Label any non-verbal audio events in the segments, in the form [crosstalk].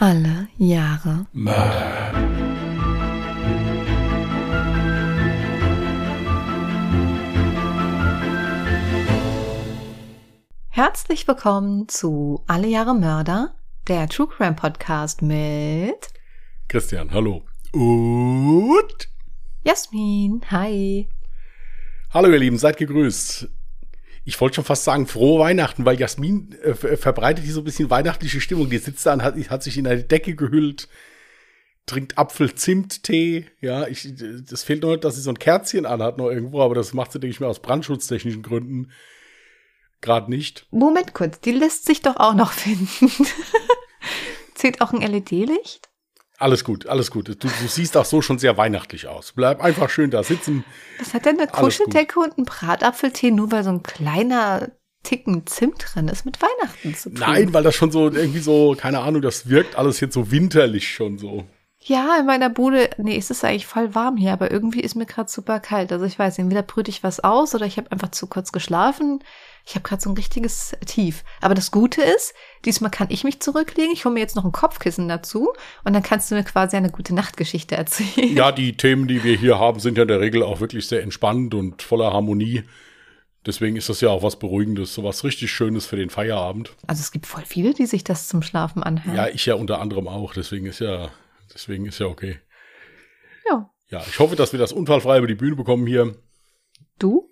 Alle Jahre Mörder. Herzlich willkommen zu Alle Jahre Mörder, der True Crime Podcast mit Christian, hallo. Und Jasmin. Hi. hallo ihr Lieben, seid gegrüßt. Ich wollte schon fast sagen, frohe Weihnachten, weil Jasmin äh, ver- verbreitet hier so ein bisschen weihnachtliche Stimmung. Die sitzt da und hat, hat sich in eine Decke gehüllt, trinkt Apfel-Zimt-Tee. Ja, ich, das fehlt nur, dass sie so ein Kerzchen anhat noch irgendwo, aber das macht sie, denke ich mir, aus brandschutztechnischen Gründen gerade nicht. Moment kurz, die lässt sich doch auch noch finden. [laughs] Zählt auch ein LED-Licht? Alles gut, alles gut. Du, du siehst auch so schon sehr weihnachtlich aus. Bleib einfach schön da sitzen. Was hat denn eine. Kuscheldecke und ein Bratapfeltee, nur weil so ein kleiner Ticken Zimt drin ist, mit Weihnachten zu tun? Nein, weil das schon so irgendwie so, keine Ahnung, das wirkt alles jetzt so winterlich schon so. Ja, in meiner Bude, nee, es ist eigentlich voll warm hier, aber irgendwie ist mir gerade super kalt. Also ich weiß entweder brüte ich was aus oder ich habe einfach zu kurz geschlafen. Ich habe gerade so ein richtiges Tief. Aber das Gute ist, diesmal kann ich mich zurücklegen. Ich hole mir jetzt noch ein Kopfkissen dazu und dann kannst du mir quasi eine gute Nachtgeschichte erzählen. Ja, die Themen, die wir hier haben, sind ja in der Regel auch wirklich sehr entspannt und voller Harmonie. Deswegen ist das ja auch was Beruhigendes, so was richtig Schönes für den Feierabend. Also es gibt voll viele, die sich das zum Schlafen anhören. Ja, ich ja unter anderem auch, deswegen ist ja, deswegen ist ja okay. ja. Ja, ich hoffe, dass wir das unfallfrei über die Bühne bekommen hier. Du?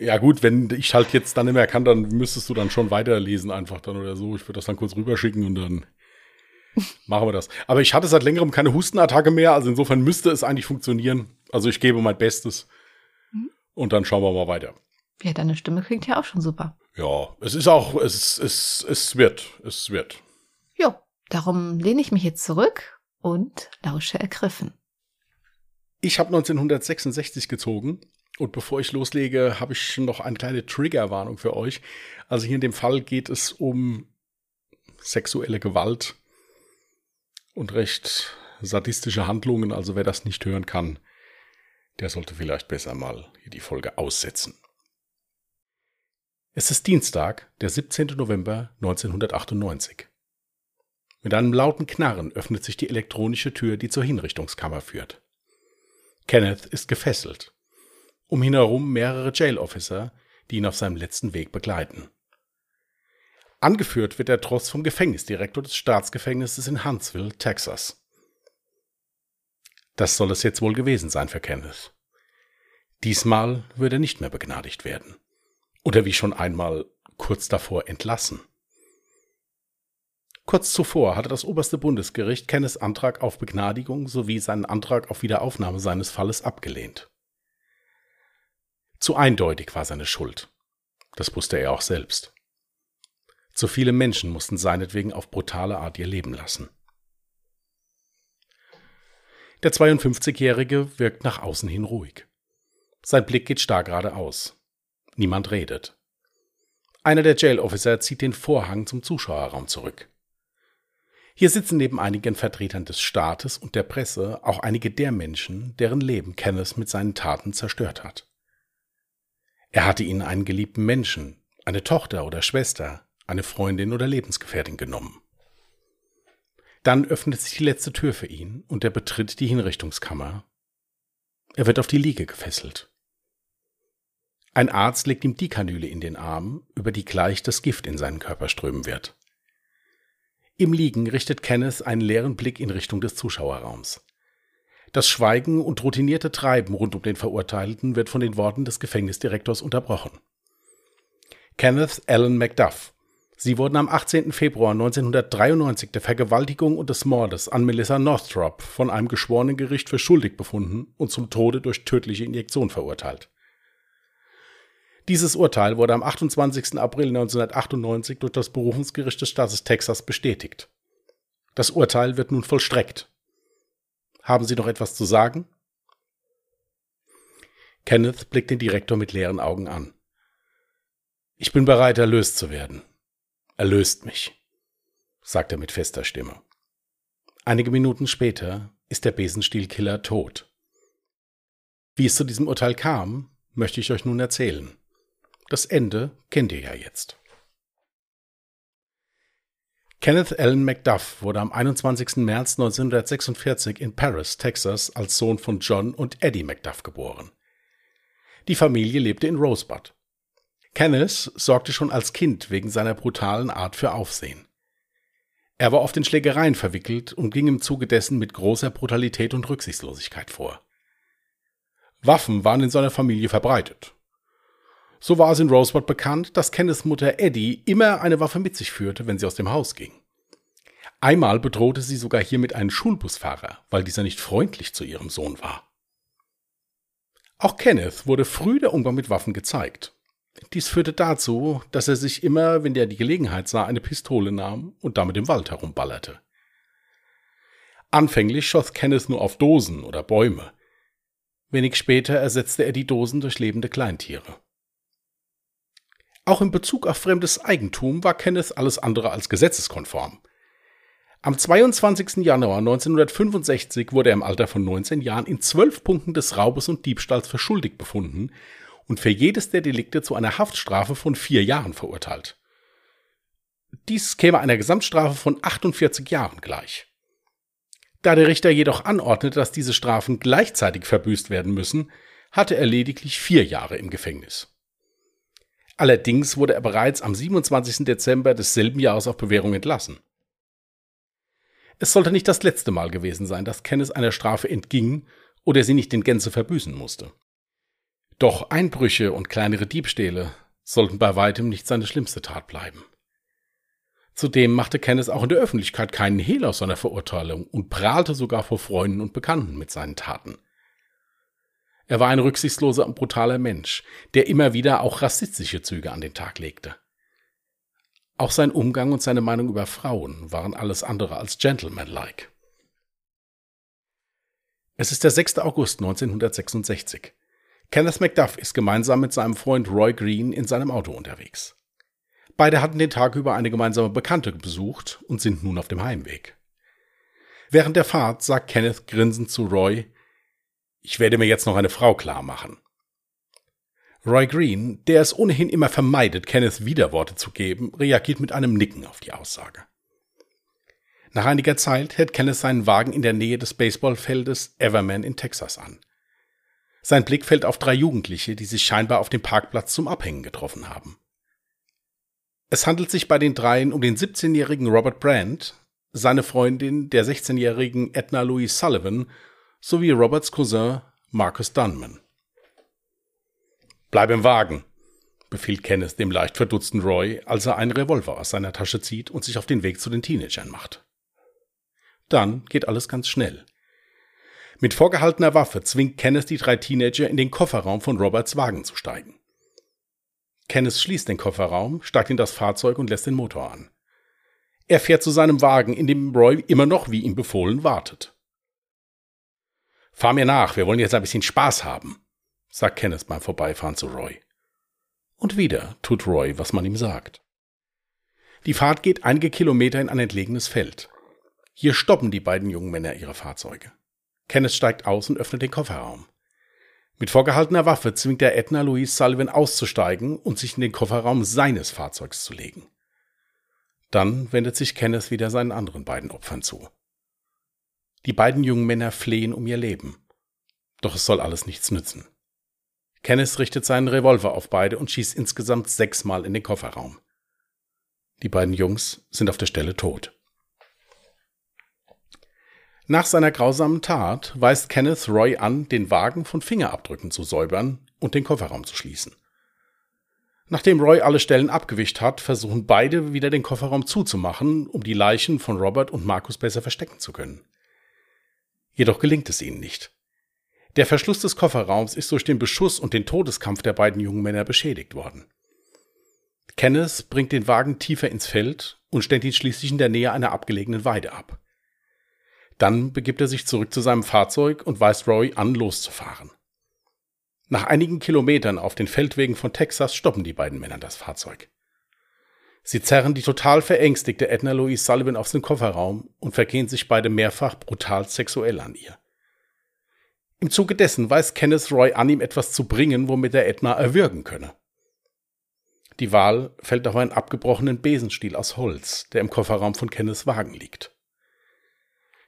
Ja gut, wenn ich halt jetzt dann nicht mehr kann, dann müsstest du dann schon weiterlesen einfach dann oder so. Ich würde das dann kurz rüberschicken und dann machen wir das. Aber ich hatte seit längerem keine Hustenattacke mehr, also insofern müsste es eigentlich funktionieren. Also ich gebe mein Bestes und dann schauen wir mal weiter. Ja, deine Stimme klingt ja auch schon super. Ja, es ist auch, es, es, es wird, es wird. Jo, darum lehne ich mich jetzt zurück und lausche ergriffen. Ich habe 1966 gezogen und bevor ich loslege, habe ich noch eine kleine Triggerwarnung für euch. Also hier in dem Fall geht es um sexuelle Gewalt und recht sadistische Handlungen. Also wer das nicht hören kann, der sollte vielleicht besser mal hier die Folge aussetzen. Es ist Dienstag, der 17. November 1998. Mit einem lauten Knarren öffnet sich die elektronische Tür, die zur Hinrichtungskammer führt. Kenneth ist gefesselt. Um ihn herum mehrere Jail Officer, die ihn auf seinem letzten Weg begleiten. Angeführt wird der Tross vom Gefängnisdirektor des Staatsgefängnisses in Huntsville, Texas. Das soll es jetzt wohl gewesen sein für Kenneth. Diesmal wird er nicht mehr begnadigt werden. Oder wie schon einmal kurz davor entlassen. Kurz zuvor hatte das oberste Bundesgericht Kenneths Antrag auf Begnadigung sowie seinen Antrag auf Wiederaufnahme seines Falles abgelehnt. Zu eindeutig war seine Schuld. Das wusste er auch selbst. Zu viele Menschen mussten seinetwegen auf brutale Art ihr Leben lassen. Der 52-Jährige wirkt nach außen hin ruhig. Sein Blick geht starr geradeaus. Niemand redet. Einer der Jail Officer zieht den Vorhang zum Zuschauerraum zurück. Hier sitzen neben einigen Vertretern des Staates und der Presse auch einige der Menschen, deren Leben Kenneth mit seinen Taten zerstört hat. Er hatte ihnen einen geliebten Menschen, eine Tochter oder Schwester, eine Freundin oder Lebensgefährtin genommen. Dann öffnet sich die letzte Tür für ihn und er betritt die Hinrichtungskammer. Er wird auf die Liege gefesselt. Ein Arzt legt ihm die Kanüle in den Arm, über die gleich das Gift in seinen Körper strömen wird. Im Liegen richtet Kenneth einen leeren Blick in Richtung des Zuschauerraums. Das Schweigen und routinierte Treiben rund um den Verurteilten wird von den Worten des Gefängnisdirektors unterbrochen. Kenneth Allen McDuff. Sie wurden am 18. Februar 1993 der Vergewaltigung und des Mordes an Melissa Northrop von einem geschworenen Gericht für schuldig befunden und zum Tode durch tödliche Injektion verurteilt. Dieses Urteil wurde am 28. April 1998 durch das Berufungsgericht des Staates Texas bestätigt. Das Urteil wird nun vollstreckt. Haben Sie noch etwas zu sagen? Kenneth blickt den Direktor mit leeren Augen an. Ich bin bereit, erlöst zu werden. Erlöst mich, sagt er mit fester Stimme. Einige Minuten später ist der Besenstielkiller tot. Wie es zu diesem Urteil kam, möchte ich euch nun erzählen. Das Ende kennt ihr ja jetzt. Kenneth Allen MacDuff wurde am 21. März 1946 in Paris, Texas, als Sohn von John und Eddie MacDuff geboren. Die Familie lebte in Rosebud. Kenneth sorgte schon als Kind wegen seiner brutalen Art für Aufsehen. Er war oft in Schlägereien verwickelt und ging im Zuge dessen mit großer Brutalität und Rücksichtslosigkeit vor. Waffen waren in seiner Familie verbreitet. So war es in Rosebud bekannt, dass Kenneths Mutter Eddie immer eine Waffe mit sich führte, wenn sie aus dem Haus ging. Einmal bedrohte sie sogar hiermit einen Schulbusfahrer, weil dieser nicht freundlich zu ihrem Sohn war. Auch Kenneth wurde früh der Umgang mit Waffen gezeigt. Dies führte dazu, dass er sich immer, wenn er die Gelegenheit sah, eine Pistole nahm und damit im Wald herumballerte. Anfänglich schoss Kenneth nur auf Dosen oder Bäume. Wenig später ersetzte er die Dosen durch lebende Kleintiere. Auch in Bezug auf fremdes Eigentum war Kenneth alles andere als gesetzeskonform. Am 22. Januar 1965 wurde er im Alter von 19 Jahren in zwölf Punkten des Raubes und Diebstahls für schuldig befunden und für jedes der Delikte zu einer Haftstrafe von vier Jahren verurteilt. Dies käme einer Gesamtstrafe von 48 Jahren gleich. Da der Richter jedoch anordnete, dass diese Strafen gleichzeitig verbüßt werden müssen, hatte er lediglich vier Jahre im Gefängnis. Allerdings wurde er bereits am 27. Dezember desselben Jahres auf Bewährung entlassen. Es sollte nicht das letzte Mal gewesen sein, dass Kenneth einer Strafe entging oder sie nicht in Gänze verbüßen musste. Doch Einbrüche und kleinere Diebstähle sollten bei weitem nicht seine schlimmste Tat bleiben. Zudem machte Kenneth auch in der Öffentlichkeit keinen Hehl aus seiner Verurteilung und prahlte sogar vor Freunden und Bekannten mit seinen Taten. Er war ein rücksichtsloser und brutaler Mensch, der immer wieder auch rassistische Züge an den Tag legte. Auch sein Umgang und seine Meinung über Frauen waren alles andere als gentlemanlike. Es ist der 6. August 1966. Kenneth MacDuff ist gemeinsam mit seinem Freund Roy Green in seinem Auto unterwegs. Beide hatten den Tag über eine gemeinsame Bekannte besucht und sind nun auf dem Heimweg. Während der Fahrt sagt Kenneth grinsend zu Roy, ich werde mir jetzt noch eine Frau klar machen. Roy Green, der es ohnehin immer vermeidet, Kenneth Widerworte zu geben, reagiert mit einem Nicken auf die Aussage. Nach einiger Zeit hält Kenneth seinen Wagen in der Nähe des Baseballfeldes Everman in Texas an. Sein Blick fällt auf drei Jugendliche, die sich scheinbar auf dem Parkplatz zum Abhängen getroffen haben. Es handelt sich bei den dreien um den 17-jährigen Robert Brandt, seine Freundin, der 16-jährigen Edna Louise Sullivan sowie Roberts Cousin Marcus Dunman. Bleib im Wagen, befiehlt Kenneth dem leicht verdutzten Roy, als er einen Revolver aus seiner Tasche zieht und sich auf den Weg zu den Teenagern macht. Dann geht alles ganz schnell. Mit vorgehaltener Waffe zwingt Kenneth die drei Teenager in den Kofferraum von Roberts Wagen zu steigen. Kenneth schließt den Kofferraum, steigt in das Fahrzeug und lässt den Motor an. Er fährt zu seinem Wagen, in dem Roy immer noch wie ihm befohlen wartet. Fahr mir nach, wir wollen jetzt ein bisschen Spaß haben, sagt Kenneth beim Vorbeifahren zu Roy. Und wieder tut Roy, was man ihm sagt. Die Fahrt geht einige Kilometer in ein entlegenes Feld. Hier stoppen die beiden jungen Männer ihre Fahrzeuge. Kenneth steigt aus und öffnet den Kofferraum. Mit vorgehaltener Waffe zwingt er Edna Louise Sullivan auszusteigen und sich in den Kofferraum seines Fahrzeugs zu legen. Dann wendet sich Kenneth wieder seinen anderen beiden Opfern zu. Die beiden jungen Männer flehen um ihr Leben. Doch es soll alles nichts nützen. Kenneth richtet seinen Revolver auf beide und schießt insgesamt sechsmal in den Kofferraum. Die beiden Jungs sind auf der Stelle tot. Nach seiner grausamen Tat weist Kenneth Roy an, den Wagen von Fingerabdrücken zu säubern und den Kofferraum zu schließen. Nachdem Roy alle Stellen abgewischt hat, versuchen beide wieder den Kofferraum zuzumachen, um die Leichen von Robert und Markus besser verstecken zu können. Jedoch gelingt es ihnen nicht. Der Verschluss des Kofferraums ist durch den Beschuss und den Todeskampf der beiden jungen Männer beschädigt worden. Kenneth bringt den Wagen tiefer ins Feld und stellt ihn schließlich in der Nähe einer abgelegenen Weide ab. Dann begibt er sich zurück zu seinem Fahrzeug und weist Roy an, loszufahren. Nach einigen Kilometern auf den Feldwegen von Texas stoppen die beiden Männer das Fahrzeug. Sie zerren die total verängstigte Edna Louise Sullivan aus dem Kofferraum und vergehen sich beide mehrfach brutal sexuell an ihr. Im Zuge dessen weiß Kenneth Roy an, ihm etwas zu bringen, womit er Edna erwürgen könne. Die Wahl fällt auf einen abgebrochenen Besenstiel aus Holz, der im Kofferraum von Kenneths Wagen liegt.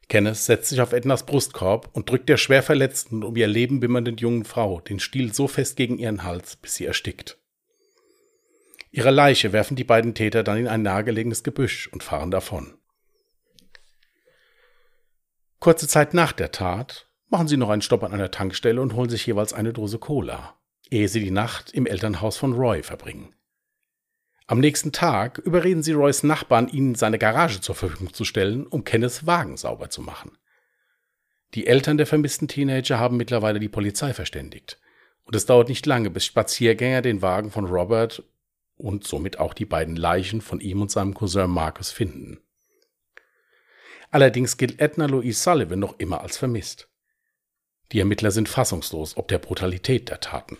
Kenneth setzt sich auf Ednas Brustkorb und drückt der schwer verletzten, um ihr Leben wimmernden jungen Frau den Stiel so fest gegen ihren Hals, bis sie erstickt. Ihre Leiche werfen die beiden Täter dann in ein nahegelegenes Gebüsch und fahren davon. Kurze Zeit nach der Tat machen sie noch einen Stopp an einer Tankstelle und holen sich jeweils eine Dose Cola, ehe sie die Nacht im Elternhaus von Roy verbringen. Am nächsten Tag überreden sie Roys Nachbarn, ihnen seine Garage zur Verfügung zu stellen, um Kenneths Wagen sauber zu machen. Die Eltern der vermissten Teenager haben mittlerweile die Polizei verständigt. Und es dauert nicht lange, bis Spaziergänger den Wagen von Robert und somit auch die beiden Leichen von ihm und seinem Cousin Marcus finden. Allerdings gilt Edna Louise Sullivan noch immer als vermisst. Die Ermittler sind fassungslos ob der Brutalität der Taten.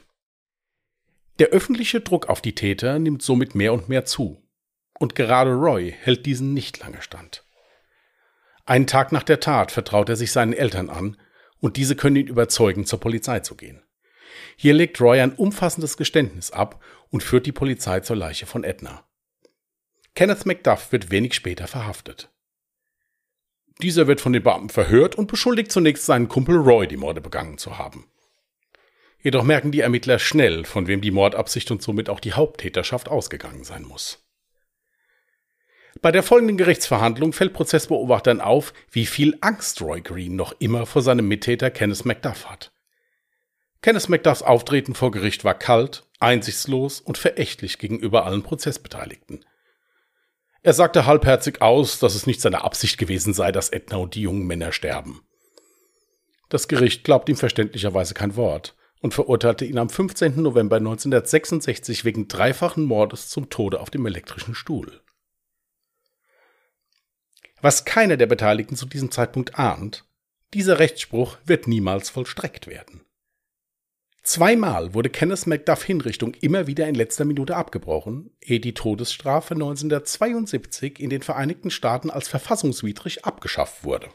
Der öffentliche Druck auf die Täter nimmt somit mehr und mehr zu. Und gerade Roy hält diesen nicht lange stand. Einen Tag nach der Tat vertraut er sich seinen Eltern an und diese können ihn überzeugen, zur Polizei zu gehen. Hier legt Roy ein umfassendes Geständnis ab und führt die Polizei zur Leiche von Edna. Kenneth Macduff wird wenig später verhaftet. Dieser wird von den Beamten verhört und beschuldigt zunächst seinen Kumpel Roy, die Morde begangen zu haben. Jedoch merken die Ermittler schnell, von wem die Mordabsicht und somit auch die Haupttäterschaft ausgegangen sein muss. Bei der folgenden Gerichtsverhandlung fällt Prozessbeobachtern auf, wie viel Angst Roy Green noch immer vor seinem Mittäter Kenneth Macduff hat. Kenneth Macduffs Auftreten vor Gericht war kalt, einsichtslos und verächtlich gegenüber allen Prozessbeteiligten. Er sagte halbherzig aus, dass es nicht seine Absicht gewesen sei, dass Edna und die jungen Männer sterben. Das Gericht glaubt ihm verständlicherweise kein Wort und verurteilte ihn am 15. November 1966 wegen dreifachen Mordes zum Tode auf dem elektrischen Stuhl. Was keiner der Beteiligten zu diesem Zeitpunkt ahnt, dieser Rechtsspruch wird niemals vollstreckt werden. Zweimal wurde Kenneth Macduff Hinrichtung immer wieder in letzter Minute abgebrochen, ehe die Todesstrafe 1972 in den Vereinigten Staaten als verfassungswidrig abgeschafft wurde.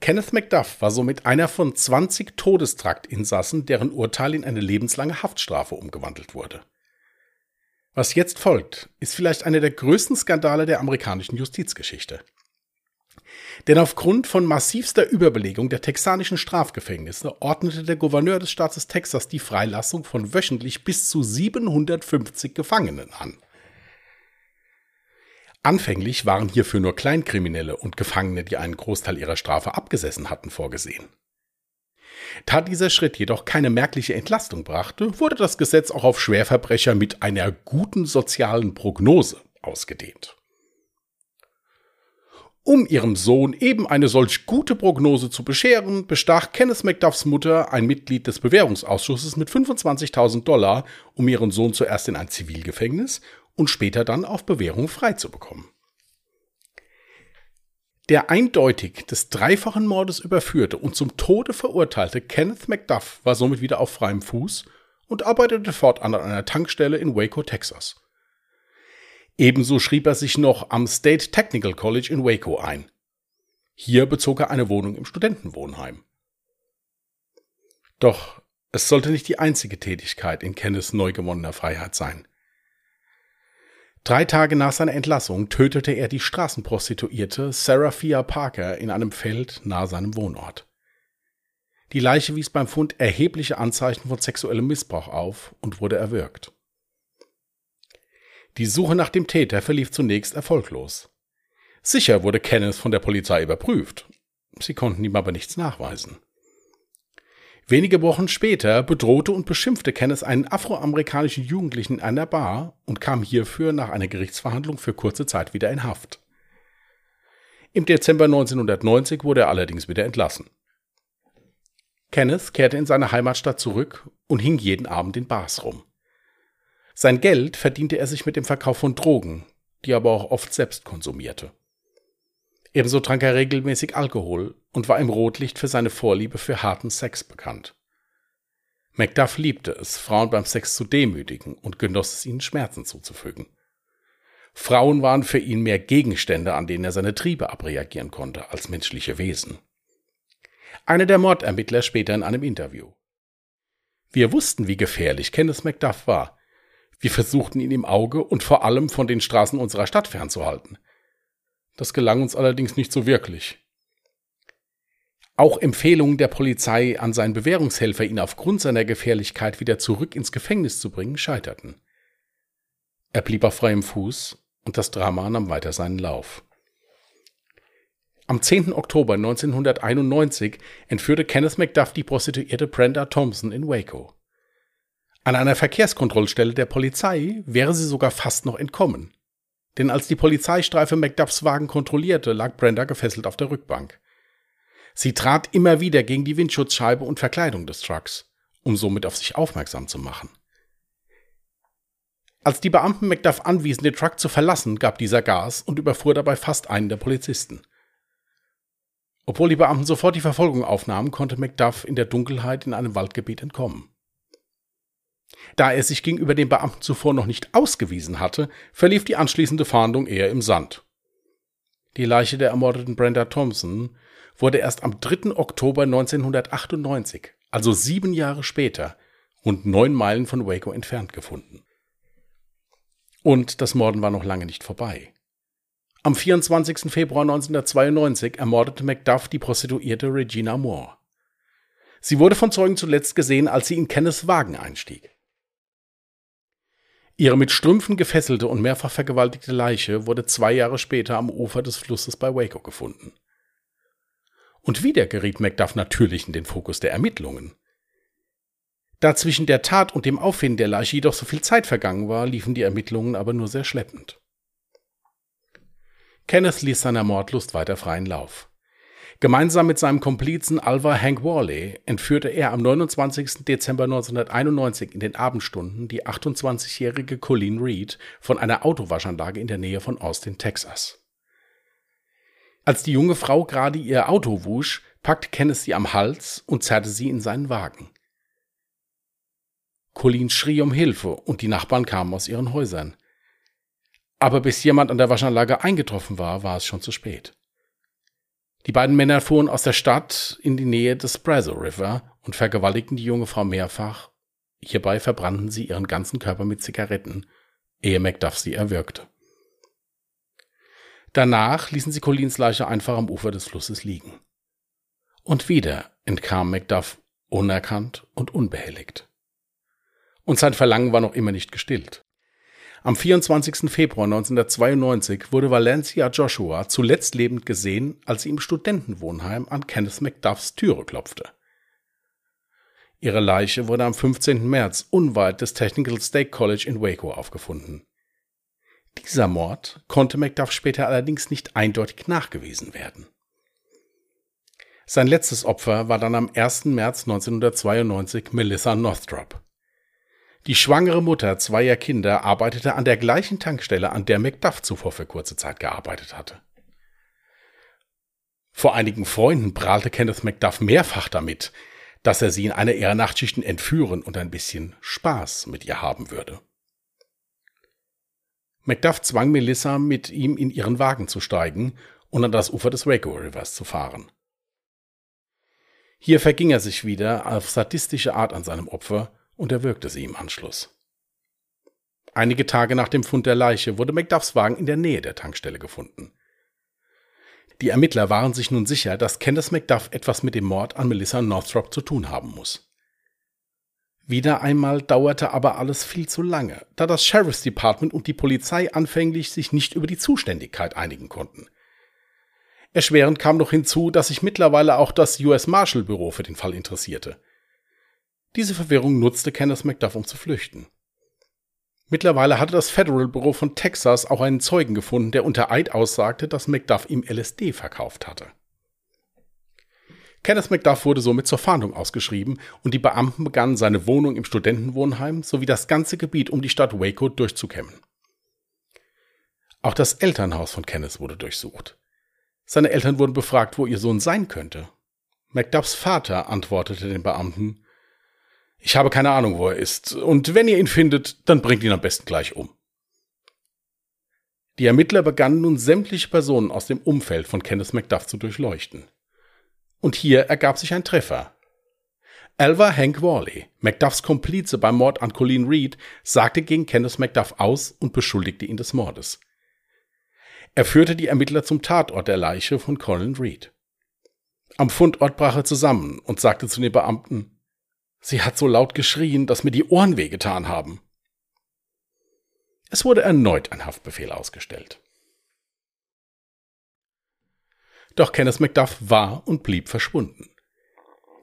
Kenneth Macduff war somit einer von 20 Todestraktinsassen, deren Urteil in eine lebenslange Haftstrafe umgewandelt wurde. Was jetzt folgt, ist vielleicht einer der größten Skandale der amerikanischen Justizgeschichte. Denn aufgrund von massivster Überbelegung der texanischen Strafgefängnisse ordnete der Gouverneur des Staates Texas die Freilassung von wöchentlich bis zu 750 Gefangenen an. Anfänglich waren hierfür nur Kleinkriminelle und Gefangene, die einen Großteil ihrer Strafe abgesessen hatten, vorgesehen. Da dieser Schritt jedoch keine merkliche Entlastung brachte, wurde das Gesetz auch auf Schwerverbrecher mit einer guten sozialen Prognose ausgedehnt. Um ihrem Sohn eben eine solch gute Prognose zu bescheren, bestach Kenneth McDuffs Mutter, ein Mitglied des Bewährungsausschusses, mit 25.000 Dollar, um ihren Sohn zuerst in ein Zivilgefängnis und später dann auf Bewährung freizubekommen. Der eindeutig des dreifachen Mordes überführte und zum Tode verurteilte Kenneth Macduff war somit wieder auf freiem Fuß und arbeitete fortan an einer Tankstelle in Waco, Texas. Ebenso schrieb er sich noch am State Technical College in Waco ein. Hier bezog er eine Wohnung im Studentenwohnheim. Doch es sollte nicht die einzige Tätigkeit in Kenneths neu gewonnener Freiheit sein. Drei Tage nach seiner Entlassung tötete er die Straßenprostituierte Seraphia Parker in einem Feld nahe seinem Wohnort. Die Leiche wies beim Fund erhebliche Anzeichen von sexuellem Missbrauch auf und wurde erwürgt. Die Suche nach dem Täter verlief zunächst erfolglos. Sicher wurde Kenneth von der Polizei überprüft. Sie konnten ihm aber nichts nachweisen. Wenige Wochen später bedrohte und beschimpfte Kenneth einen afroamerikanischen Jugendlichen in einer Bar und kam hierfür nach einer Gerichtsverhandlung für kurze Zeit wieder in Haft. Im Dezember 1990 wurde er allerdings wieder entlassen. Kenneth kehrte in seine Heimatstadt zurück und hing jeden Abend in Bars rum. Sein Geld verdiente er sich mit dem Verkauf von Drogen, die aber auch oft selbst konsumierte. Ebenso trank er regelmäßig Alkohol und war im Rotlicht für seine Vorliebe für harten Sex bekannt. Macduff liebte es, Frauen beim Sex zu demütigen und genoss es ihnen Schmerzen zuzufügen. Frauen waren für ihn mehr Gegenstände, an denen er seine Triebe abreagieren konnte, als menschliche Wesen. Einer der Mordermittler später in einem Interview. Wir wussten, wie gefährlich Kenneth Macduff war. Wir versuchten ihn im Auge und vor allem von den Straßen unserer Stadt fernzuhalten. Das gelang uns allerdings nicht so wirklich. Auch Empfehlungen der Polizei an seinen Bewährungshelfer, ihn aufgrund seiner Gefährlichkeit wieder zurück ins Gefängnis zu bringen, scheiterten. Er blieb auf freiem Fuß und das Drama nahm weiter seinen Lauf. Am 10. Oktober 1991 entführte Kenneth McDuff die Prostituierte Brenda Thompson in Waco. An einer Verkehrskontrollstelle der Polizei wäre sie sogar fast noch entkommen. Denn als die Polizeistreife McDuffs Wagen kontrollierte, lag Brenda gefesselt auf der Rückbank. Sie trat immer wieder gegen die Windschutzscheibe und Verkleidung des Trucks, um somit auf sich aufmerksam zu machen. Als die Beamten McDuff anwiesen, den Truck zu verlassen, gab dieser Gas und überfuhr dabei fast einen der Polizisten. Obwohl die Beamten sofort die Verfolgung aufnahmen, konnte McDuff in der Dunkelheit in einem Waldgebiet entkommen. Da er sich gegenüber den Beamten zuvor noch nicht ausgewiesen hatte, verlief die anschließende Fahndung eher im Sand. Die Leiche der ermordeten Brenda Thompson wurde erst am 3. Oktober 1998, also sieben Jahre später, rund neun Meilen von Waco entfernt gefunden. Und das Morden war noch lange nicht vorbei. Am 24. Februar 1992 ermordete Macduff die Prostituierte Regina Moore. Sie wurde von Zeugen zuletzt gesehen, als sie in Kenneths Wagen einstieg. Ihre mit Strümpfen gefesselte und mehrfach vergewaltigte Leiche wurde zwei Jahre später am Ufer des Flusses bei Waco gefunden. Und wieder geriet Macduff natürlich in den Fokus der Ermittlungen. Da zwischen der Tat und dem Auffinden der Leiche jedoch so viel Zeit vergangen war, liefen die Ermittlungen aber nur sehr schleppend. Kenneth ließ seiner Mordlust weiter freien Lauf. Gemeinsam mit seinem Komplizen Alva Hank Worley entführte er am 29. Dezember 1991 in den Abendstunden die 28-jährige Colleen Reed von einer Autowaschanlage in der Nähe von Austin, Texas. Als die junge Frau gerade ihr Auto wusch, packte Kenneth sie am Hals und zerrte sie in seinen Wagen. Colleen schrie um Hilfe und die Nachbarn kamen aus ihren Häusern. Aber bis jemand an der Waschanlage eingetroffen war, war es schon zu spät. Die beiden Männer fuhren aus der Stadt in die Nähe des Brazos River und vergewaltigten die junge Frau mehrfach. Hierbei verbrannten sie ihren ganzen Körper mit Zigaretten, ehe Macduff sie erwürgte. Danach ließen sie Collins Leiche einfach am Ufer des Flusses liegen. Und wieder entkam Macduff unerkannt und unbehelligt. Und sein Verlangen war noch immer nicht gestillt. Am 24. Februar 1992 wurde Valencia Joshua zuletzt lebend gesehen, als sie im Studentenwohnheim an Kenneth Macduffs Türe klopfte. Ihre Leiche wurde am 15. März unweit des Technical State College in Waco aufgefunden. Dieser Mord konnte Macduff später allerdings nicht eindeutig nachgewiesen werden. Sein letztes Opfer war dann am 1. März 1992 Melissa Northrop. Die schwangere Mutter zweier Kinder arbeitete an der gleichen Tankstelle, an der Macduff zuvor für kurze Zeit gearbeitet hatte. Vor einigen Freunden prahlte Kenneth Macduff mehrfach damit, dass er sie in einer ihrer Nachtschichten entführen und ein bisschen Spaß mit ihr haben würde. Macduff zwang Melissa, mit ihm in ihren Wagen zu steigen und an das Ufer des Waco Rivers zu fahren. Hier verging er sich wieder auf sadistische Art an seinem Opfer und erwürgte sie im Anschluss. Einige Tage nach dem Fund der Leiche wurde Macduffs Wagen in der Nähe der Tankstelle gefunden. Die Ermittler waren sich nun sicher, dass Candace Macduff etwas mit dem Mord an Melissa Northrop zu tun haben muss. Wieder einmal dauerte aber alles viel zu lange, da das Sheriff's Department und die Polizei anfänglich sich nicht über die Zuständigkeit einigen konnten. Erschwerend kam noch hinzu, dass sich mittlerweile auch das US Marshal Büro für den Fall interessierte. Diese Verwirrung nutzte Kenneth McDuff, um zu flüchten. Mittlerweile hatte das Federal Büro von Texas auch einen Zeugen gefunden, der unter Eid aussagte, dass McDuff ihm LSD verkauft hatte. Kenneth McDuff wurde somit zur Fahndung ausgeschrieben und die Beamten begannen seine Wohnung im Studentenwohnheim sowie das ganze Gebiet um die Stadt Waco durchzukämmen. Auch das Elternhaus von Kenneth wurde durchsucht. Seine Eltern wurden befragt, wo ihr Sohn sein könnte. McDuffs Vater antwortete den Beamten, ich habe keine Ahnung, wo er ist, und wenn ihr ihn findet, dann bringt ihn am besten gleich um. Die Ermittler begannen nun sämtliche Personen aus dem Umfeld von Kenneth McDuff zu durchleuchten. Und hier ergab sich ein Treffer. Alva Hank Worley, Macduffs Komplize beim Mord an Colleen Reed, sagte gegen Kenneth Macduff aus und beschuldigte ihn des Mordes. Er führte die Ermittler zum Tatort der Leiche von Colin Reed. Am Fundort brach er zusammen und sagte zu den Beamten, Sie hat so laut geschrien, dass mir die Ohren wehgetan haben. Es wurde erneut ein Haftbefehl ausgestellt. Doch Kenneth Macduff war und blieb verschwunden.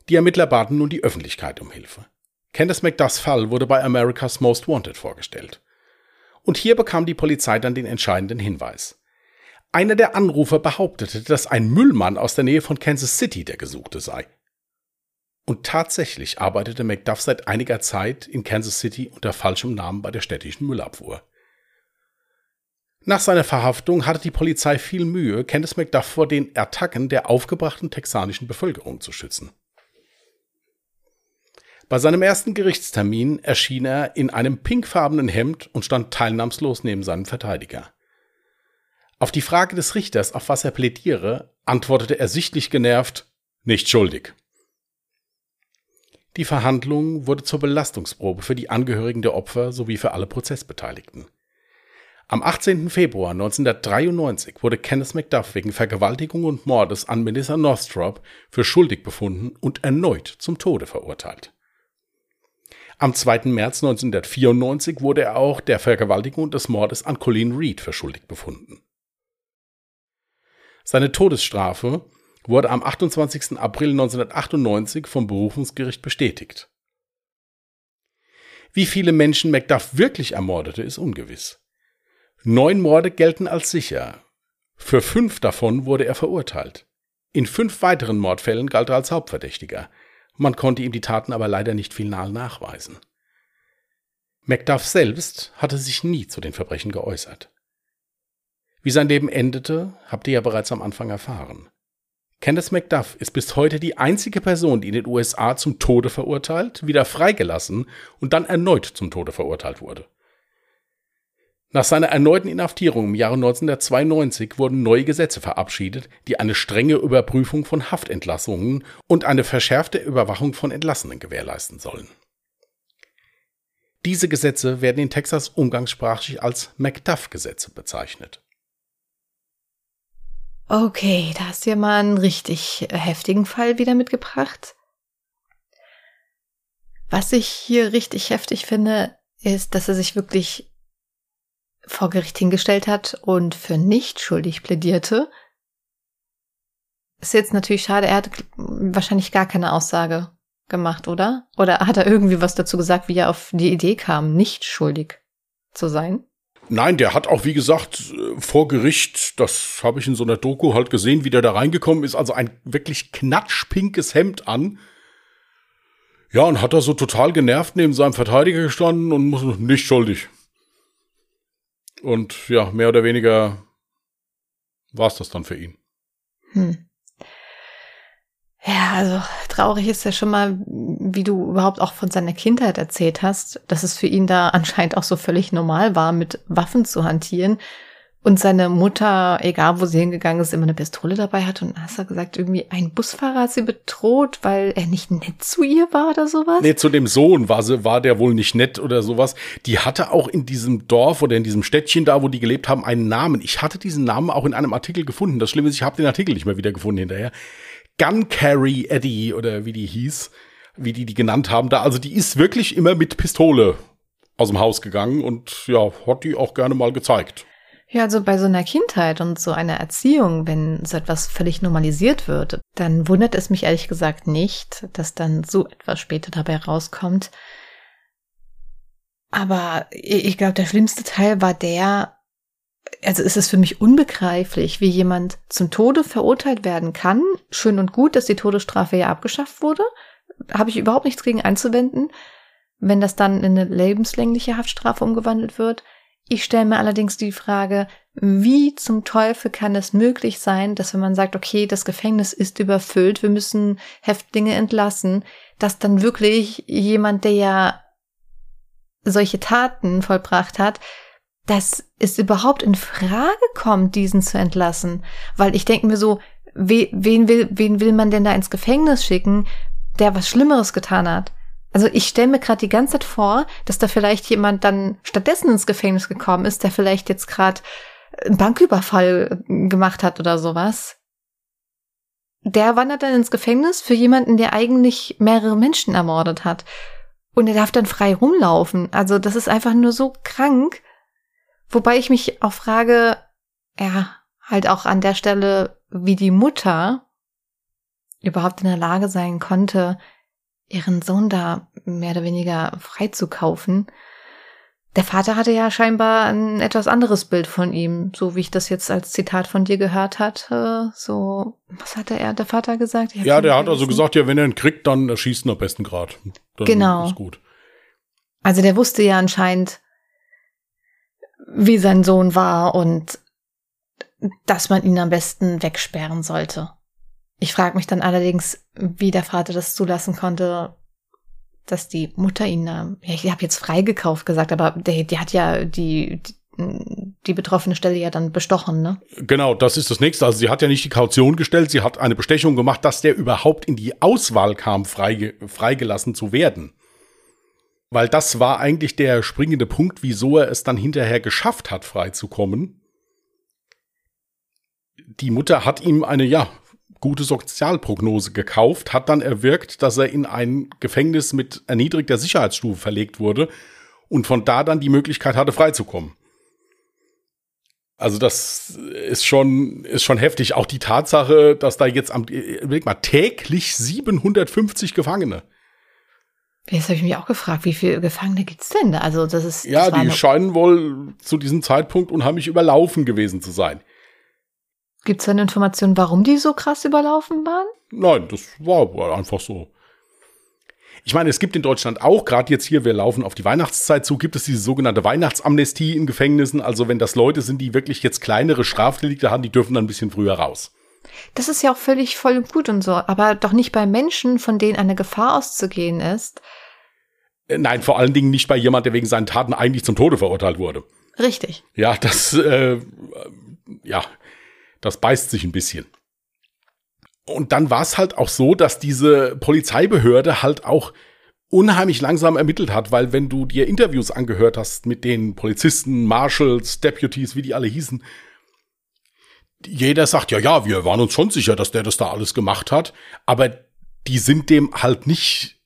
Die Ermittler baten nun die Öffentlichkeit um Hilfe. Kenneth Macduffs Fall wurde bei America's Most Wanted vorgestellt. Und hier bekam die Polizei dann den entscheidenden Hinweis. Einer der Anrufer behauptete, dass ein Müllmann aus der Nähe von Kansas City der Gesuchte sei. Und tatsächlich arbeitete Macduff seit einiger Zeit in Kansas City unter falschem Namen bei der städtischen Müllabfuhr. Nach seiner Verhaftung hatte die Polizei viel Mühe, Kenneth Macduff vor den Attacken der aufgebrachten texanischen Bevölkerung zu schützen. Bei seinem ersten Gerichtstermin erschien er in einem pinkfarbenen Hemd und stand teilnahmslos neben seinem Verteidiger. Auf die Frage des Richters, auf was er plädiere, antwortete er sichtlich genervt, nicht schuldig. Die Verhandlung wurde zur Belastungsprobe für die Angehörigen der Opfer sowie für alle Prozessbeteiligten. Am 18. Februar 1993 wurde Kenneth McDuff wegen Vergewaltigung und Mordes an Melissa Northrop für schuldig befunden und erneut zum Tode verurteilt. Am 2. März 1994 wurde er auch der Vergewaltigung und des Mordes an Colleen Reed für schuldig befunden. Seine Todesstrafe wurde am 28. April 1998 vom Berufungsgericht bestätigt. Wie viele Menschen Macduff wirklich ermordete, ist ungewiss. Neun Morde gelten als sicher. Für fünf davon wurde er verurteilt. In fünf weiteren Mordfällen galt er als Hauptverdächtiger. Man konnte ihm die Taten aber leider nicht final nachweisen. Macduff selbst hatte sich nie zu den Verbrechen geäußert. Wie sein Leben endete, habt ihr ja bereits am Anfang erfahren. Candace McDuff ist bis heute die einzige Person, die in den USA zum Tode verurteilt, wieder freigelassen und dann erneut zum Tode verurteilt wurde. Nach seiner erneuten Inhaftierung im Jahre 1992 wurden neue Gesetze verabschiedet, die eine strenge Überprüfung von Haftentlassungen und eine verschärfte Überwachung von Entlassenen gewährleisten sollen. Diese Gesetze werden in Texas umgangssprachlich als McDuff-Gesetze bezeichnet. Okay, da hast du ja mal einen richtig heftigen Fall wieder mitgebracht. Was ich hier richtig heftig finde, ist, dass er sich wirklich vor Gericht hingestellt hat und für nicht schuldig plädierte. Ist jetzt natürlich schade, er hat wahrscheinlich gar keine Aussage gemacht, oder? Oder hat er irgendwie was dazu gesagt, wie er auf die Idee kam, nicht schuldig zu sein? Nein, der hat auch, wie gesagt, vor Gericht, das habe ich in so einer Doku halt gesehen, wie der da reingekommen ist, also ein wirklich knatschpinkes Hemd an. Ja, und hat da so total genervt neben seinem Verteidiger gestanden und muss nicht schuldig. Und ja, mehr oder weniger war es das dann für ihn. Hm. Ja, also traurig ist ja schon mal, wie du überhaupt auch von seiner Kindheit erzählt hast, dass es für ihn da [laughs] anscheinend auch so völlig normal war, mit Waffen zu hantieren. Und seine Mutter, egal wo sie hingegangen ist, immer eine Pistole dabei hat. Und hast du gesagt, irgendwie ein Busfahrer hat sie bedroht, weil er nicht nett zu ihr war oder sowas? Nee, zu dem Sohn war sie, war der wohl nicht nett oder sowas. Die hatte auch in diesem Dorf oder in diesem Städtchen da, wo die gelebt haben, einen Namen. Ich hatte diesen Namen auch in einem Artikel gefunden. Das Schlimme ist, ich habe den Artikel nicht mehr wieder gefunden hinterher. Gun Carry Eddie oder wie die hieß, wie die die genannt haben da. Also die ist wirklich immer mit Pistole aus dem Haus gegangen und ja, hat die auch gerne mal gezeigt. Ja, also bei so einer Kindheit und so einer Erziehung, wenn so etwas völlig normalisiert wird, dann wundert es mich ehrlich gesagt nicht, dass dann so etwas später dabei rauskommt. Aber ich glaube, der schlimmste Teil war der, also ist es für mich unbegreiflich, wie jemand zum Tode verurteilt werden kann. Schön und gut, dass die Todesstrafe ja abgeschafft wurde. Habe ich überhaupt nichts gegen einzuwenden, wenn das dann in eine lebenslängliche Haftstrafe umgewandelt wird. Ich stelle mir allerdings die Frage, wie zum Teufel kann es möglich sein, dass wenn man sagt, okay, das Gefängnis ist überfüllt, wir müssen Häftlinge entlassen, dass dann wirklich jemand, der ja solche Taten vollbracht hat, dass es überhaupt in Frage kommt, diesen zu entlassen. Weil ich denke mir so, we, wen, will, wen will man denn da ins Gefängnis schicken, der was Schlimmeres getan hat. Also ich stelle mir gerade die ganze Zeit vor, dass da vielleicht jemand dann stattdessen ins Gefängnis gekommen ist, der vielleicht jetzt gerade einen Banküberfall gemacht hat oder sowas. Der wandert dann ins Gefängnis für jemanden, der eigentlich mehrere Menschen ermordet hat. Und er darf dann frei rumlaufen. Also das ist einfach nur so krank. Wobei ich mich auch frage, ja, halt auch an der Stelle, wie die Mutter überhaupt in der Lage sein konnte, ihren Sohn da mehr oder weniger freizukaufen. Der Vater hatte ja scheinbar ein etwas anderes Bild von ihm, so wie ich das jetzt als Zitat von dir gehört hatte. So, was hatte er, der Vater gesagt? Ja, der hat also gesagt, ja, wenn er ihn kriegt, dann erschießt ihn am besten Grad. Genau. Ist gut. Also der wusste ja anscheinend, wie sein Sohn war und dass man ihn am besten wegsperren sollte. Ich frage mich dann allerdings, wie der Vater das zulassen konnte, dass die Mutter ihn, ja, ich habe jetzt freigekauft gesagt, aber die, die hat ja die, die, die betroffene Stelle ja dann bestochen, ne? Genau, das ist das nächste. Also sie hat ja nicht die Kaution gestellt, sie hat eine Bestechung gemacht, dass der überhaupt in die Auswahl kam, freige, freigelassen zu werden. Weil das war eigentlich der springende Punkt, wieso er es dann hinterher geschafft hat, freizukommen. Die Mutter hat ihm eine, ja, gute Sozialprognose gekauft, hat dann erwirkt, dass er in ein Gefängnis mit erniedrigter Sicherheitsstufe verlegt wurde und von da dann die Möglichkeit hatte, freizukommen. Also das ist schon, ist schon heftig. Auch die Tatsache, dass da jetzt am, überleg mal, täglich 750 Gefangene. Jetzt habe ich mich auch gefragt, wie viele Gefangene gibt's denn da? Also das ist. Ja, das die scheinen wohl zu diesem Zeitpunkt unheimlich überlaufen gewesen zu sein. Gibt es denn Informationen, warum die so krass überlaufen waren? Nein, das war einfach so. Ich meine, es gibt in Deutschland auch, gerade jetzt hier, wir laufen auf die Weihnachtszeit zu, gibt es diese sogenannte Weihnachtsamnestie in Gefängnissen. Also wenn das Leute sind, die wirklich jetzt kleinere Strafdelikte haben, die dürfen dann ein bisschen früher raus. Das ist ja auch völlig voll und gut und so, aber doch nicht bei Menschen, von denen eine Gefahr auszugehen ist. Äh, nein, vor allen Dingen nicht bei jemand, der wegen seinen Taten eigentlich zum Tode verurteilt wurde. Richtig. Ja, das, äh, ja, das beißt sich ein bisschen. Und dann war es halt auch so, dass diese Polizeibehörde halt auch unheimlich langsam ermittelt hat, weil wenn du dir Interviews angehört hast mit den Polizisten, Marshals, Deputies, wie die alle hießen, jeder sagt, ja, ja, wir waren uns schon sicher, dass der das da alles gemacht hat, aber die sind dem halt nicht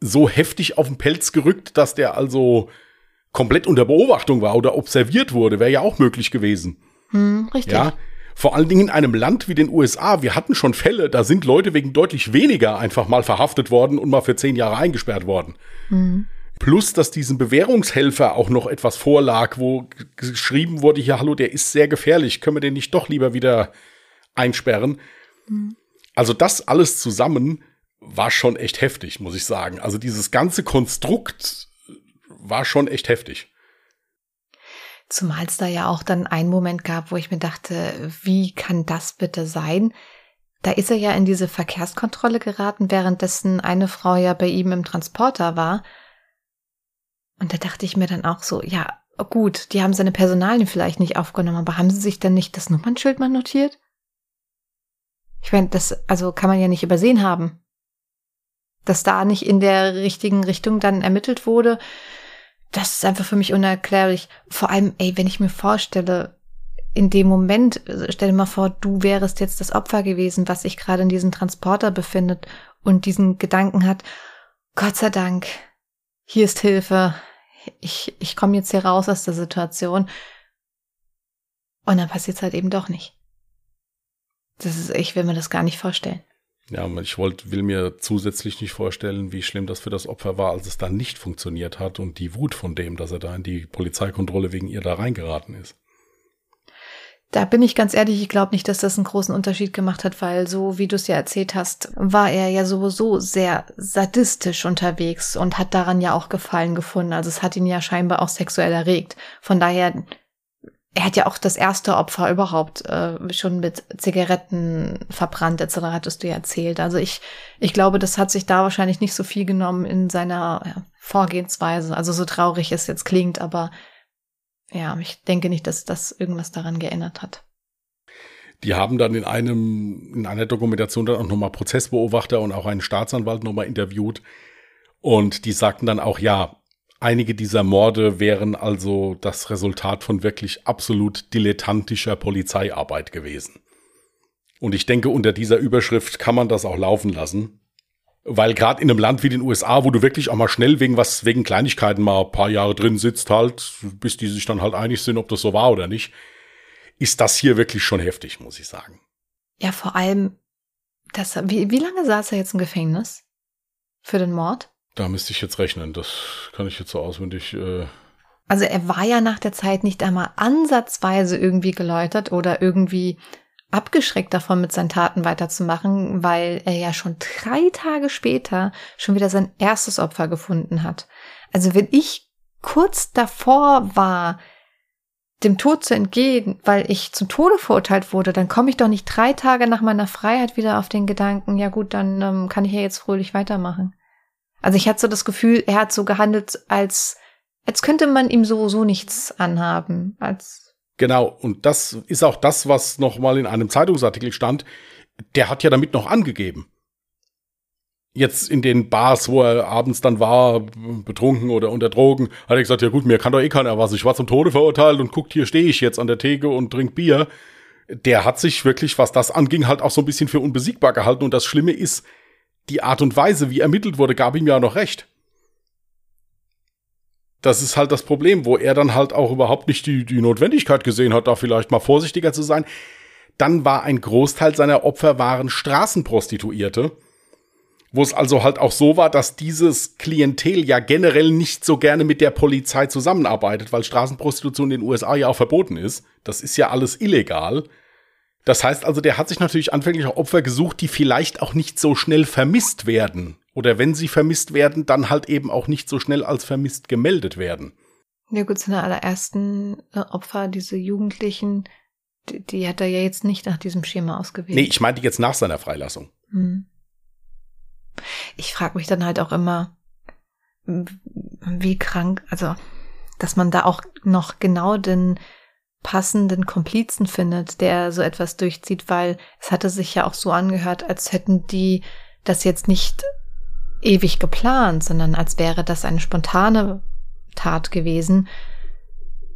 so heftig auf den Pelz gerückt, dass der also komplett unter Beobachtung war oder observiert wurde, wäre ja auch möglich gewesen. Hm, richtig. Ja, vor allen Dingen in einem Land wie den USA. Wir hatten schon Fälle, da sind Leute wegen deutlich weniger einfach mal verhaftet worden und mal für zehn Jahre eingesperrt worden. Mhm. Plus, dass diesem Bewährungshelfer auch noch etwas vorlag, wo geschrieben wurde, ja, hallo, der ist sehr gefährlich, können wir den nicht doch lieber wieder einsperren? Mhm. Also das alles zusammen war schon echt heftig, muss ich sagen. Also dieses ganze Konstrukt war schon echt heftig. Zumal es da ja auch dann einen Moment gab, wo ich mir dachte, wie kann das bitte sein? Da ist er ja in diese Verkehrskontrolle geraten, währenddessen eine Frau ja bei ihm im Transporter war. Und da dachte ich mir dann auch so, ja, gut, die haben seine Personalien vielleicht nicht aufgenommen, aber haben sie sich dann nicht das Nummernschild mal notiert? Ich meine, das, also kann man ja nicht übersehen haben. Dass da nicht in der richtigen Richtung dann ermittelt wurde, das ist einfach für mich unerklärlich. Vor allem, ey, wenn ich mir vorstelle, in dem Moment, stell dir mal vor, du wärst jetzt das Opfer gewesen, was sich gerade in diesem Transporter befindet und diesen Gedanken hat, Gott sei Dank, hier ist Hilfe, ich, ich komme jetzt hier raus aus der Situation. Und dann passiert es halt eben doch nicht. Das ist, ich will mir das gar nicht vorstellen. Ja, ich wollte, will mir zusätzlich nicht vorstellen, wie schlimm das für das Opfer war, als es dann nicht funktioniert hat und die Wut von dem, dass er da in die Polizeikontrolle wegen ihr da reingeraten ist. Da bin ich ganz ehrlich, ich glaube nicht, dass das einen großen Unterschied gemacht hat, weil so wie du es ja erzählt hast, war er ja sowieso sehr sadistisch unterwegs und hat daran ja auch Gefallen gefunden. Also es hat ihn ja scheinbar auch sexuell erregt. Von daher er hat ja auch das erste Opfer überhaupt äh, schon mit Zigaretten verbrannt etc. hattest du ja erzählt. Also ich ich glaube, das hat sich da wahrscheinlich nicht so viel genommen in seiner ja, Vorgehensweise. Also so traurig es jetzt klingt, aber ja, ich denke nicht, dass das irgendwas daran geändert hat. Die haben dann in einem, in einer Dokumentation dann auch nochmal Prozessbeobachter und auch einen Staatsanwalt nochmal interviewt. Und die sagten dann auch, ja, einige dieser Morde wären also das Resultat von wirklich absolut dilettantischer Polizeiarbeit gewesen. Und ich denke, unter dieser Überschrift kann man das auch laufen lassen. Weil gerade in einem Land wie den USA, wo du wirklich auch mal schnell wegen was, wegen Kleinigkeiten mal ein paar Jahre drin sitzt halt, bis die sich dann halt einig sind, ob das so war oder nicht, ist das hier wirklich schon heftig, muss ich sagen. Ja, vor allem, das, wie, wie lange saß er jetzt im Gefängnis? Für den Mord? Da müsste ich jetzt rechnen. Das kann ich jetzt so auswendig. Äh also er war ja nach der Zeit nicht einmal ansatzweise irgendwie geläutert oder irgendwie abgeschreckt davon, mit seinen Taten weiterzumachen, weil er ja schon drei Tage später schon wieder sein erstes Opfer gefunden hat. Also wenn ich kurz davor war, dem Tod zu entgehen, weil ich zum Tode verurteilt wurde, dann komme ich doch nicht drei Tage nach meiner Freiheit wieder auf den Gedanken, ja gut, dann ähm, kann ich ja jetzt fröhlich weitermachen. Also ich hatte so das Gefühl, er hat so gehandelt, als, als könnte man ihm so, so nichts anhaben, als Genau, und das ist auch das, was noch mal in einem Zeitungsartikel stand. Der hat ja damit noch angegeben. Jetzt in den Bars, wo er abends dann war, betrunken oder unter Drogen, hat er gesagt, ja gut, mir kann doch eh keiner was. Ich war zum Tode verurteilt und guckt, hier stehe ich jetzt an der Theke und trink Bier. Der hat sich wirklich, was das anging, halt auch so ein bisschen für unbesiegbar gehalten. Und das Schlimme ist, die Art und Weise, wie ermittelt wurde, gab ihm ja noch recht. Das ist halt das Problem, wo er dann halt auch überhaupt nicht die, die Notwendigkeit gesehen hat, da vielleicht mal vorsichtiger zu sein. Dann war ein Großteil seiner Opfer waren Straßenprostituierte, wo es also halt auch so war, dass dieses Klientel ja generell nicht so gerne mit der Polizei zusammenarbeitet, weil Straßenprostitution in den USA ja auch verboten ist. Das ist ja alles illegal. Das heißt also, der hat sich natürlich anfänglich auch Opfer gesucht, die vielleicht auch nicht so schnell vermisst werden. Oder wenn sie vermisst werden, dann halt eben auch nicht so schnell als vermisst gemeldet werden. Ja gut, seine allerersten äh, Opfer, diese Jugendlichen, die, die, hat er ja jetzt nicht nach diesem Schema ausgewählt. Nee, ich meinte jetzt nach seiner Freilassung. Hm. Ich frage mich dann halt auch immer, wie krank, also, dass man da auch noch genau den passenden Komplizen findet, der so etwas durchzieht, weil es hatte sich ja auch so angehört, als hätten die das jetzt nicht ewig geplant, sondern als wäre das eine spontane Tat gewesen.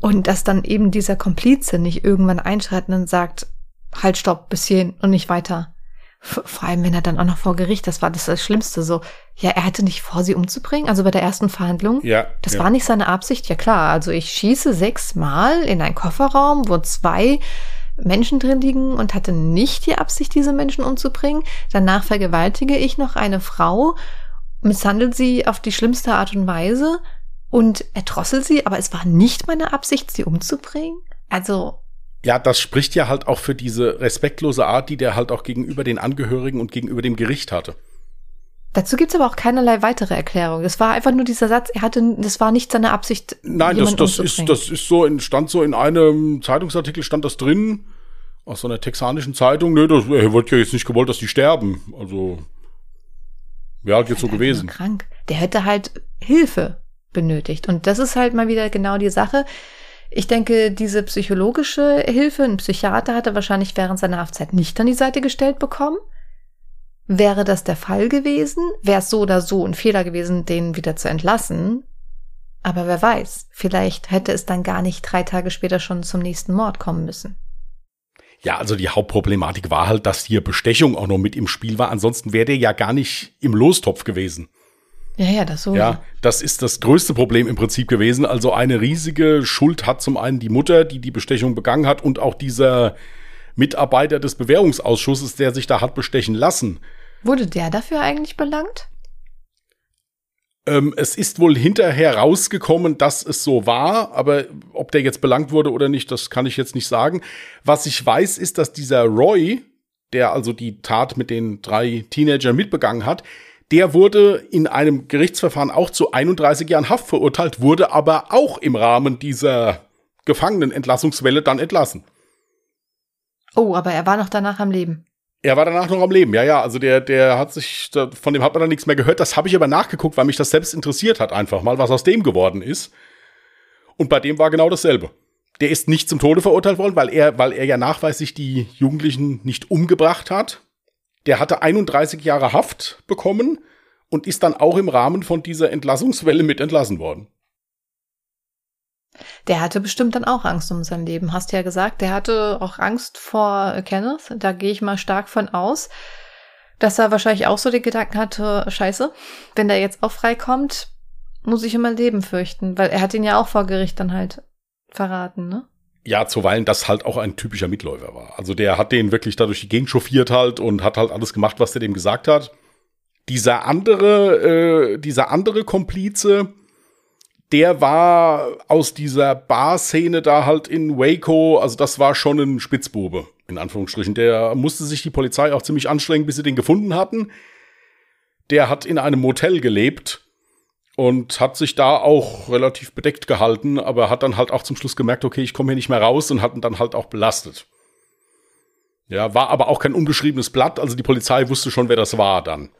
Und dass dann eben dieser Komplize nicht irgendwann einschreitet und sagt, halt, stopp, bis hierhin und nicht weiter. Vor allem, wenn er dann auch noch vor Gericht, das war das, das Schlimmste so. Ja, er hatte nicht vor, sie umzubringen, also bei der ersten Verhandlung. Ja. Das ja. war nicht seine Absicht, ja klar. Also ich schieße sechsmal in einen Kofferraum, wo zwei Menschen drin liegen und hatte nicht die Absicht, diese Menschen umzubringen. Danach vergewaltige ich noch eine Frau, misshandelt sie auf die schlimmste Art und Weise und erdrosselt sie, aber es war nicht meine Absicht, sie umzubringen. Also ja, das spricht ja halt auch für diese respektlose Art, die der halt auch gegenüber den Angehörigen und gegenüber dem Gericht hatte. Dazu gibt's aber auch keinerlei weitere Erklärung. Es war einfach nur dieser Satz, er hatte, das war nicht seine Absicht. Nein, das, das ist, das ist so, in, stand so in einem Zeitungsartikel, stand das drin, aus so einer texanischen Zeitung. Nö, das, er wollte ja jetzt nicht gewollt, dass die sterben. Also, ja, jetzt so gewesen. Krank. Der hätte halt Hilfe benötigt. Und das ist halt mal wieder genau die Sache. Ich denke, diese psychologische Hilfe, ein Psychiater hatte wahrscheinlich während seiner Haftzeit nicht an die Seite gestellt bekommen. Wäre das der Fall gewesen, wäre es so oder so ein Fehler gewesen, den wieder zu entlassen. Aber wer weiß, vielleicht hätte es dann gar nicht drei Tage später schon zum nächsten Mord kommen müssen. Ja, also die Hauptproblematik war halt, dass hier Bestechung auch noch mit im Spiel war. Ansonsten wäre der ja gar nicht im Lostopf gewesen. Ja, ja, das so. Ja, das ist das größte Problem im Prinzip gewesen. Also eine riesige Schuld hat zum einen die Mutter, die die Bestechung begangen hat und auch dieser Mitarbeiter des Bewährungsausschusses, der sich da hat bestechen lassen. Wurde der dafür eigentlich belangt? Ähm, es ist wohl hinterher rausgekommen, dass es so war, aber ob der jetzt belangt wurde oder nicht, das kann ich jetzt nicht sagen. Was ich weiß, ist, dass dieser Roy, der also die Tat mit den drei Teenagern mitbegangen hat, der wurde in einem Gerichtsverfahren auch zu 31 Jahren Haft verurteilt, wurde aber auch im Rahmen dieser Gefangenenentlassungswelle dann entlassen. Oh, aber er war noch danach am Leben. Er war danach noch am Leben, ja, ja. Also der, der hat sich, von dem hat man dann nichts mehr gehört. Das habe ich aber nachgeguckt, weil mich das selbst interessiert hat, einfach mal, was aus dem geworden ist. Und bei dem war genau dasselbe. Der ist nicht zum Tode verurteilt worden, weil er, weil er ja nachweislich die Jugendlichen nicht umgebracht hat. Der hatte 31 Jahre Haft bekommen und ist dann auch im Rahmen von dieser Entlassungswelle mit entlassen worden. Der hatte bestimmt dann auch Angst um sein Leben, hast ja gesagt. Der hatte auch Angst vor Kenneth. Da gehe ich mal stark von aus, dass er wahrscheinlich auch so den Gedanken hatte, scheiße, wenn der jetzt auch freikommt, muss ich immer Leben fürchten. Weil er hat ihn ja auch vor Gericht dann halt verraten, ne? Ja, zuweilen das halt auch ein typischer Mitläufer war. Also der hat den wirklich da durch die Gegend chauffiert halt und hat halt alles gemacht, was der dem gesagt hat. Dieser andere, äh, dieser andere Komplize, der war aus dieser Bar-Szene da halt in Waco, also das war schon ein Spitzbube, in Anführungsstrichen. Der musste sich die Polizei auch ziemlich anstrengen, bis sie den gefunden hatten. Der hat in einem Motel gelebt und hat sich da auch relativ bedeckt gehalten, aber hat dann halt auch zum Schluss gemerkt, okay, ich komme hier nicht mehr raus und hat ihn dann halt auch belastet. Ja, war aber auch kein unbeschriebenes Blatt, also die Polizei wusste schon, wer das war dann.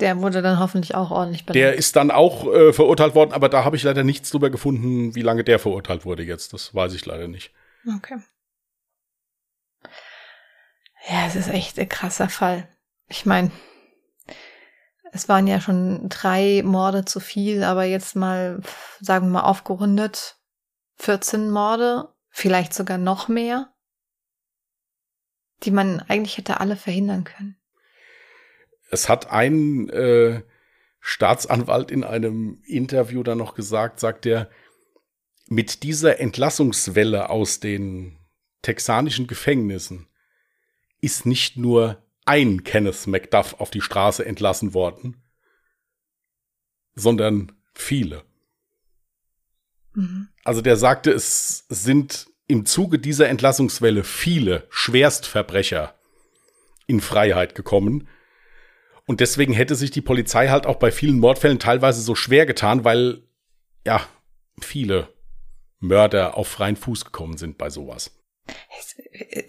Der wurde dann hoffentlich auch ordentlich belangt. Der ist dann auch äh, verurteilt worden, aber da habe ich leider nichts drüber gefunden, wie lange der verurteilt wurde jetzt. Das weiß ich leider nicht. Okay. Ja, es ist echt ein krasser Fall. Ich meine, es waren ja schon drei Morde zu viel, aber jetzt mal, sagen wir mal, aufgerundet 14 Morde, vielleicht sogar noch mehr, die man eigentlich hätte alle verhindern können es hat ein äh, Staatsanwalt in einem Interview dann noch gesagt, sagt er, mit dieser Entlassungswelle aus den texanischen Gefängnissen ist nicht nur ein Kenneth McDuff auf die Straße entlassen worden, sondern viele. Mhm. Also der sagte, es sind im Zuge dieser Entlassungswelle viele Schwerstverbrecher in Freiheit gekommen, und deswegen hätte sich die Polizei halt auch bei vielen Mordfällen teilweise so schwer getan, weil ja viele Mörder auf freien Fuß gekommen sind bei sowas. Es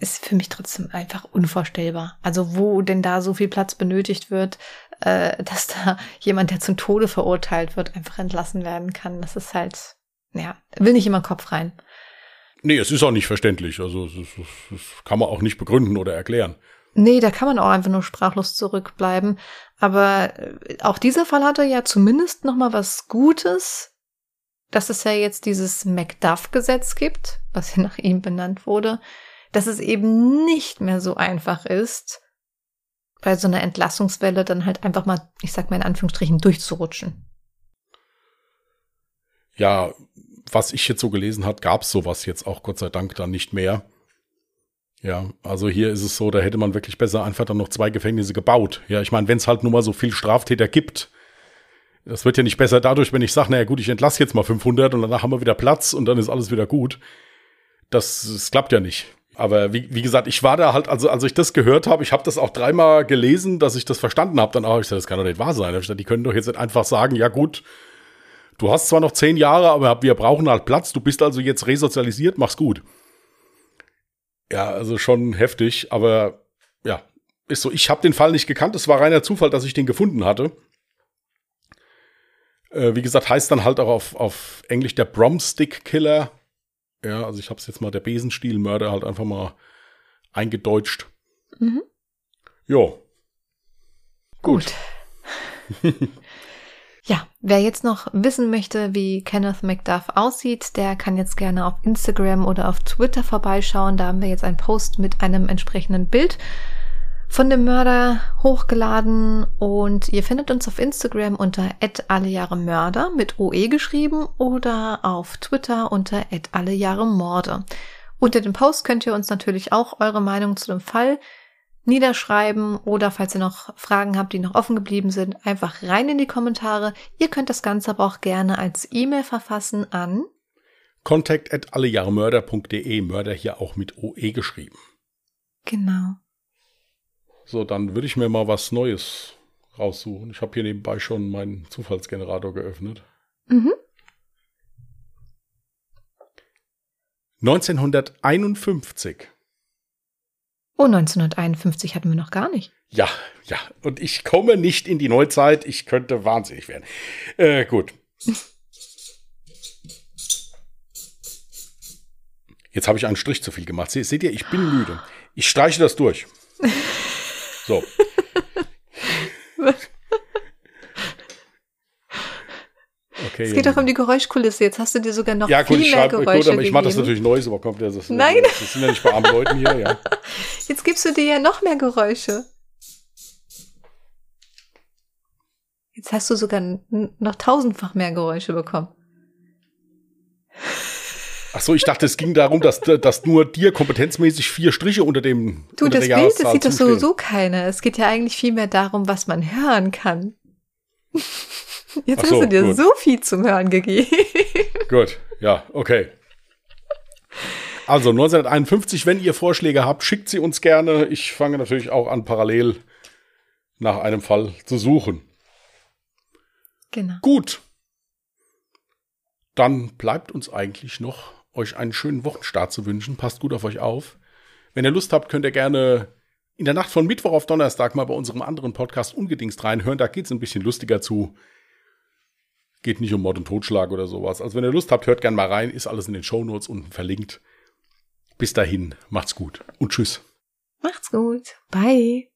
ist für mich trotzdem einfach unvorstellbar. Also wo denn da so viel Platz benötigt wird, äh, dass da jemand, der zum Tode verurteilt wird, einfach entlassen werden kann. Das ist halt, ja, will nicht immer Kopf rein. Nee, es ist auch nicht verständlich. Also das, das kann man auch nicht begründen oder erklären. Nee, da kann man auch einfach nur sprachlos zurückbleiben. Aber äh, auch dieser Fall hatte ja zumindest noch mal was Gutes, dass es ja jetzt dieses Macduff-Gesetz gibt, was ja nach ihm benannt wurde, dass es eben nicht mehr so einfach ist, bei so einer Entlassungswelle dann halt einfach mal, ich sag mal in Anführungsstrichen, durchzurutschen. Ja, was ich jetzt so gelesen hat, gab es sowas jetzt auch Gott sei Dank dann nicht mehr. Ja, also hier ist es so, da hätte man wirklich besser einfach dann noch zwei Gefängnisse gebaut. Ja, ich meine, wenn es halt nur mal so viel Straftäter gibt, das wird ja nicht besser dadurch, wenn ich sage, naja gut, ich entlasse jetzt mal 500 und danach haben wir wieder Platz und dann ist alles wieder gut. Das, das klappt ja nicht. Aber wie, wie gesagt, ich war da halt, also als ich das gehört habe, ich habe das auch dreimal gelesen, dass ich das verstanden habe, dann auch, ich gesagt, das kann doch nicht wahr sein. Die können doch jetzt nicht einfach sagen, ja gut, du hast zwar noch zehn Jahre, aber wir brauchen halt Platz, du bist also jetzt resozialisiert, mach's gut. Ja, also schon heftig, aber ja, ist so. Ich habe den Fall nicht gekannt. Es war reiner Zufall, dass ich den gefunden hatte. Äh, wie gesagt, heißt dann halt auch auf, auf Englisch der Bromstick Killer. Ja, also ich habe es jetzt mal der Besenstielmörder halt einfach mal eingedeutscht. Mhm. Jo. Gut. Gut. [laughs] Ja, wer jetzt noch wissen möchte, wie Kenneth McDuff aussieht, der kann jetzt gerne auf Instagram oder auf Twitter vorbeischauen. Da haben wir jetzt einen Post mit einem entsprechenden Bild von dem Mörder hochgeladen und ihr findet uns auf Instagram unter @allejahremörder mit OE geschrieben oder auf Twitter unter @allejahremorde. Unter dem Post könnt ihr uns natürlich auch eure Meinung zu dem Fall niederschreiben oder falls ihr noch Fragen habt, die noch offen geblieben sind, einfach rein in die Kommentare. Ihr könnt das Ganze aber auch gerne als E-Mail verfassen an contact at allejahremörder.de, Mörder hier auch mit OE geschrieben. Genau. So, dann würde ich mir mal was Neues raussuchen. Ich habe hier nebenbei schon meinen Zufallsgenerator geöffnet. Mhm. 1951 Oh, 1951 hatten wir noch gar nicht. Ja, ja. Und ich komme nicht in die Neuzeit. Ich könnte wahnsinnig werden. Äh, gut. Jetzt habe ich einen Strich zu viel gemacht. Se- Seht ihr, ich bin müde. Ich streiche das durch. So. [laughs] Okay, Es geht doch um die Geräuschkulisse. Jetzt hast du dir sogar noch ja, gut, viel ich mehr schreibe, gut, Geräusche aber ich mache das natürlich Neues, aber kommt ja, das, Nein. das sind ja nicht bei armen Leuten hier, ja. Jetzt gibst du dir ja noch mehr Geräusche. Jetzt hast du sogar noch tausendfach mehr Geräusche bekommen. Ach so, ich dachte, es ging darum, dass, dass nur dir kompetenzmäßig vier Striche unter dem Du, unter das Bild, das sieht doch sowieso keiner. Es geht ja eigentlich viel mehr darum, was man hören kann. [laughs] Jetzt Ach hast so, du dir gut. so viel zum Hören gegeben. Gut, ja, okay. Also 1951, wenn ihr Vorschläge habt, schickt sie uns gerne. Ich fange natürlich auch an, parallel nach einem Fall zu suchen. Genau. Gut. Dann bleibt uns eigentlich noch, euch einen schönen Wochenstart zu wünschen. Passt gut auf euch auf. Wenn ihr Lust habt, könnt ihr gerne in der Nacht von Mittwoch auf Donnerstag mal bei unserem anderen Podcast Ungedingst reinhören. Da geht es ein bisschen lustiger zu. Geht nicht um Mord und Totschlag oder sowas. Also wenn ihr Lust habt, hört gerne mal rein. Ist alles in den Shownotes unten verlinkt. Bis dahin, macht's gut und tschüss. Macht's gut. Bye.